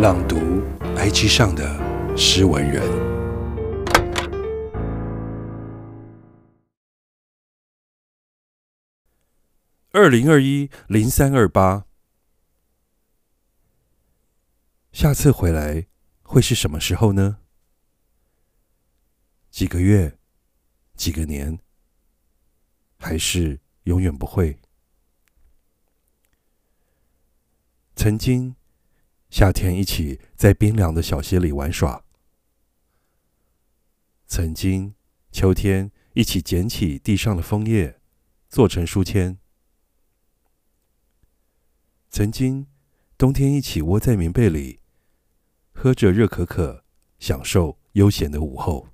朗读 IG 上的诗文人。二零二一零三二八，下次回来会是什么时候呢？几个月？几个年？还是永远不会？曾经。夏天一起在冰凉的小溪里玩耍，曾经秋天一起捡起地上的枫叶，做成书签，曾经冬天一起窝在棉被里，喝着热可可，享受悠闲的午后，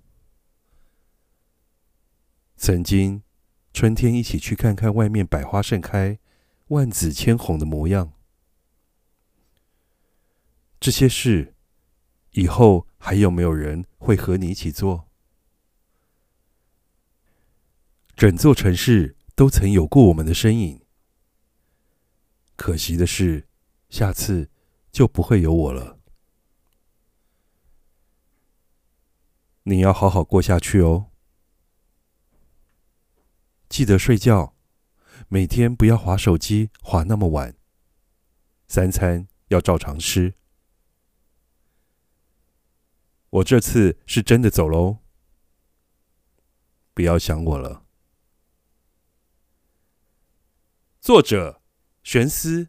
曾经春天一起去看看外面百花盛开、万紫千红的模样。这些事，以后还有没有人会和你一起做？整座城市都曾有过我们的身影，可惜的是，下次就不会有我了。你要好好过下去哦，记得睡觉，每天不要划手机划那么晚，三餐要照常吃。我这次是真的走喽，不要想我了。作者：玄思。